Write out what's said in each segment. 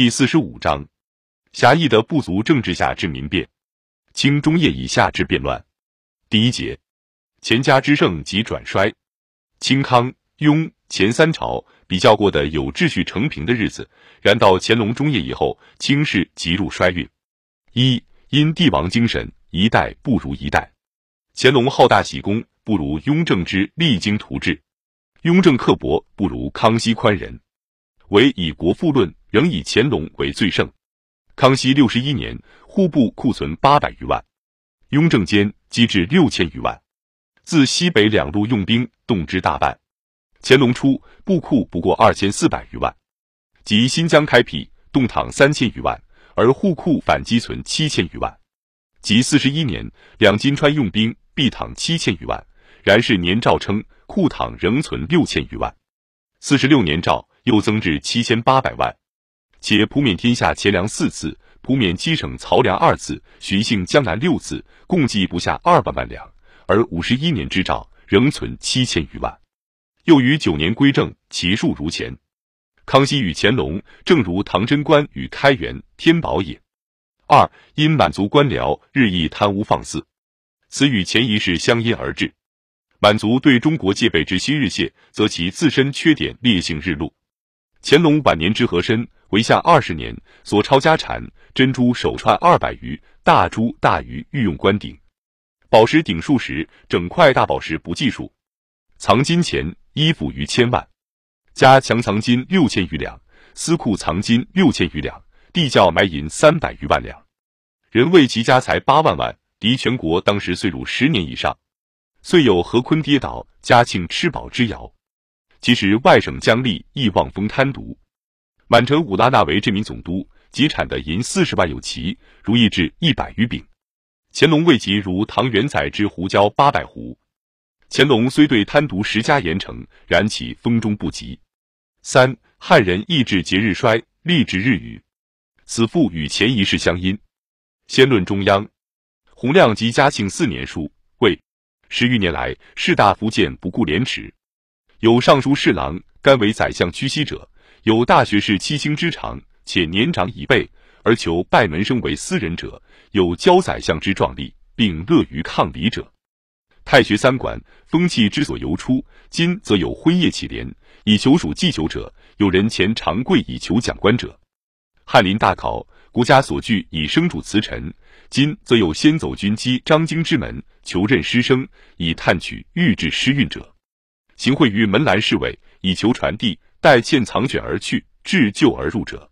第四十五章：狭义的部族政治下之民变，清中叶以下之变乱。第一节：钱家之盛及转衰。清康雍前三朝比较过的有秩序成平的日子，然到乾隆中叶以后，清室即入衰运。一因帝王精神，一代不如一代。乾隆好大喜功，不如雍正之励精图治；雍正刻薄，不如康熙宽仁。唯以国富论，仍以乾隆为最盛。康熙六十一年，户部库存八百余万；雍正间积至六千余万。自西北两路用兵动之大半。乾隆初，布库不过二千四百余万；及新疆开辟，动躺三千余万，而户库反积存七千余万。即四十一年，两金川用兵必躺七千余万，然是年诏称库躺仍存六千余万。四十六年诏。又增至七千八百万，且普免天下钱粮四次，普免七省漕粮二次，巡幸江南六次，共计不下二百万两。而五十一年之诏仍存七千余万。又于九年归正，其数如前。康熙与乾隆，正如唐贞观与开元、天宝也。二因满族官僚日益贪污放肆，此与前一事相因而至。满族对中国戒备之心日懈，则其自身缺点劣性日露。乾隆晚年之和珅为下二十年，所抄家产珍珠手串二百余，大珠大鱼御用官顶，宝石顶数十，整块大宝石不计数。藏金钱衣服逾千万，家强藏金六千余两，私库藏金六千余两，地窖埋银三百余万两。人谓其家财八万万，敌全国当时岁入十年以上，遂有何坤跌倒，嘉庆吃饱之谣。其实外省将吏亦望风贪渎，满城武拉纳为这名总督，集产的银四十万有奇，如意至一百余柄。乾隆未及如唐元载之胡椒八百斛。乾隆虽对贪渎十家严惩，然其风中不及。三汉人意志节日衰，立志日雨，此复与前一事相因。先论中央，洪亮及嘉庆四年书，谓十余年来士大夫见不顾廉耻。有尚书侍郎，甘为宰相屈膝者；有大学士七星之长，且年长已辈，而求拜门生为私人者；有交宰相之壮丽，并乐于抗礼者。太学三馆风气之所由出，今则有婚业乞怜以求属祭酒者；有人前长跪以求讲官者。翰林大考，国家所惧以生主辞臣，今则有先走军机张京之门求任师生，以探取御制诗韵者。行贿于门栏侍卫，以求传递；待欠藏卷而去，至旧而入者。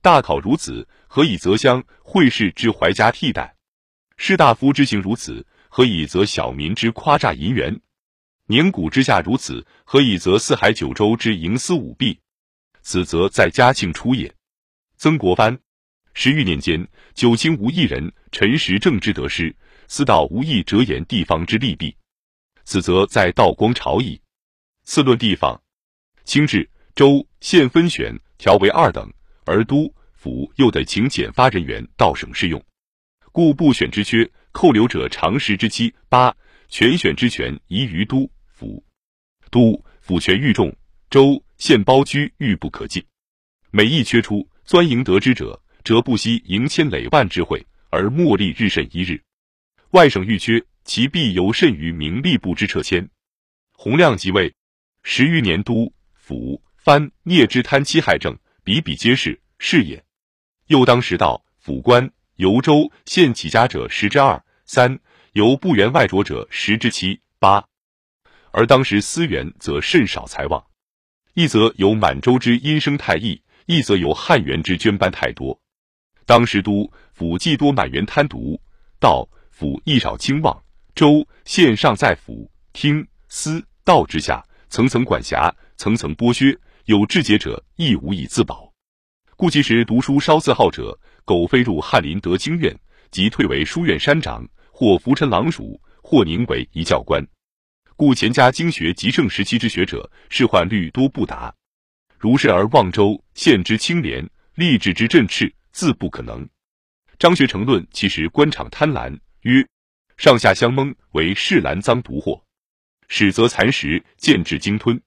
大考如此，何以择乡会士之怀家替代？士大夫之行如此，何以择小民之夸诈银元？年谷之下如此，何以择四海九州之营私舞弊？此则在嘉庆初也。曾国藩十余年间，九卿无一人陈实政之得失，私道无一折言地方之利弊。此则在道光朝矣。次论地方，清制州县分选调为二等，而都府又得请检发人员到省试用，故部选之缺，扣留者长时之期。八全选之权移于都府，都府权愈重，州县包居愈不可进。每一缺出，钻营得之者，则不惜营千累万之会，而莫利日甚一日。外省愈缺，其必尤甚于名利部之撤迁。洪亮即位。十余年，都府藩聂之贪欺害政，比比皆是，是也。又当时道府官由州县起家者十之二三，由部员外着者十之七八。而当时思源则甚少才望，一则有满洲之阴生太易，一则有汉元之捐班太多。当时都府既多满员贪渎，道府亦少清望，州县上在府厅司道之下。层层管辖，层层剥削，有志节者亦无以自保。故其时读书稍自好者，苟飞入翰林得经院，即退为书院山长，或浮沉郎署，或宁为一教官。故钱家经学极盛时期之学者，仕宦率多不达。如是而望州县之清廉，吏治之振翅，自不可能。张学成论其实官场贪婪，曰：上下相蒙，为世兰赃毒货。始则蚕食，渐至鲸吞。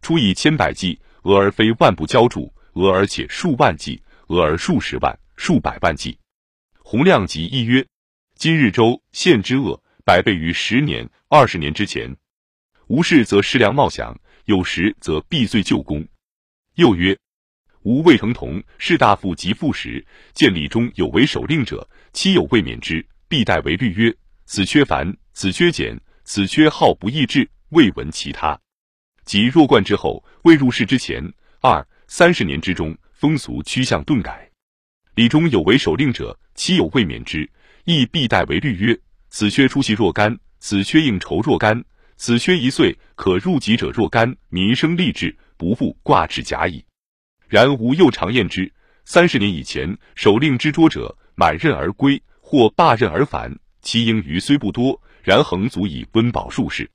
初以千百计，俄而非万不交铸；俄而且数万计，俄而数十万、数百万计。洪亮吉一曰：“今日州县之恶，百倍于十年、二十年之前。无事则食粮冒饷，有时则避罪旧功。”又曰：“吾魏成同士大夫及副使，见礼中有违守令者，妻有未免之，必代为律曰：此缺繁，此缺简，此缺号不易治，未闻其他。及弱冠之后，未入仕之前，二三十年之中，风俗趋向顿改。礼中有为守令者，其有未免之，亦必代为律曰：此缺出席若干，此缺应酬若干，此缺一岁可入籍者若干，民生立志，不复挂齿甲矣。然吾又常验之，三十年以前，守令之拙者，满任而归，或罢任而返，其盈余虽不多，然恒足以温饱数世。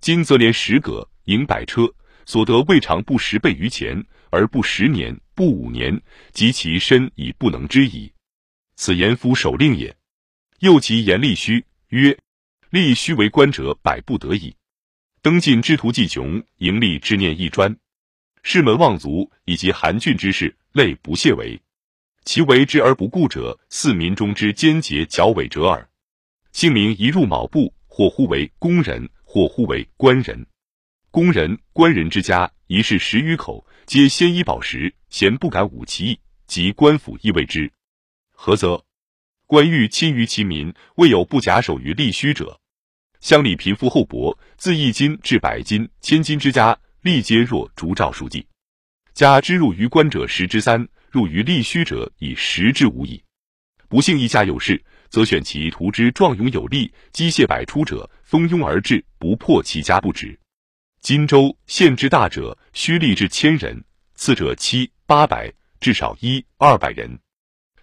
今则连十葛，营百车，所得未尝不十倍于前，而不十年，不五年，及其身已不能知矣。此言夫守令也。又其言立虚曰：立虚为官者，百不得已。登进之徒既穷，盈利之念亦专。士门望族以及韩俊之士，类不屑为。其为之而不顾者，似民中之奸节矫伪者耳。姓名一入卯部，或呼为工人，或呼为官人。工人、官人之家，一室十余口，皆鲜衣宝食，咸不敢忤其意。即官府亦谓之。何则？官欲亲于其民，未有不假手于吏虚者。乡里贫富厚薄，自一金至百金、千金之家。吏皆若烛照书记，家之入于官者十之三，入于吏虚者以十之五矣。不幸一家有事，则选其图之壮勇有力、机械百出者，蜂拥而至，不破其家不止。荆州县之大者，须吏至千人，次者七八百，至少一二百人。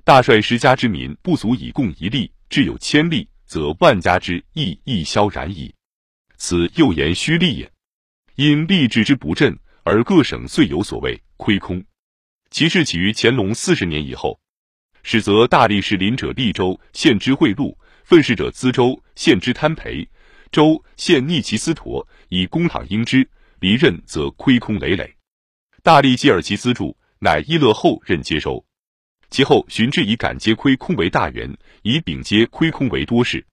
大帅十家之民不足以供一吏，至有千吏，则万家之役亦消然矣。此又言虚吏也。因吏治之不振，而各省遂有所谓亏空。其事起于乾隆四十年以后，使则大力士林者利州县之贿赂，愤世者资州县之贪赔，州县逆其私陀，以公帑应之，离任则亏空累累。大力继而其资助，乃伊乐后任接收。其后寻至以敢接亏空为大员，以丙接亏空为多事。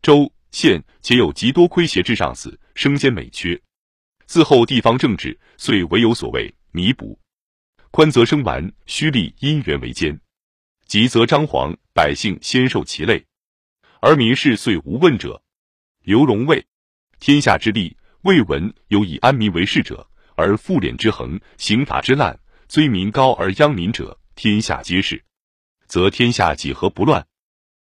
州县且有极多亏协之上司，生兼美缺。自后地方政治，遂唯有所谓弥补。宽则生完，虚立因缘为奸；急则张皇，百姓先受其累，而民事遂无问者。刘荣谓：天下之利，未闻有以安民为事者，而复敛之横，刑罚之滥，罪民高而殃民者，天下皆是。则天下几何不乱？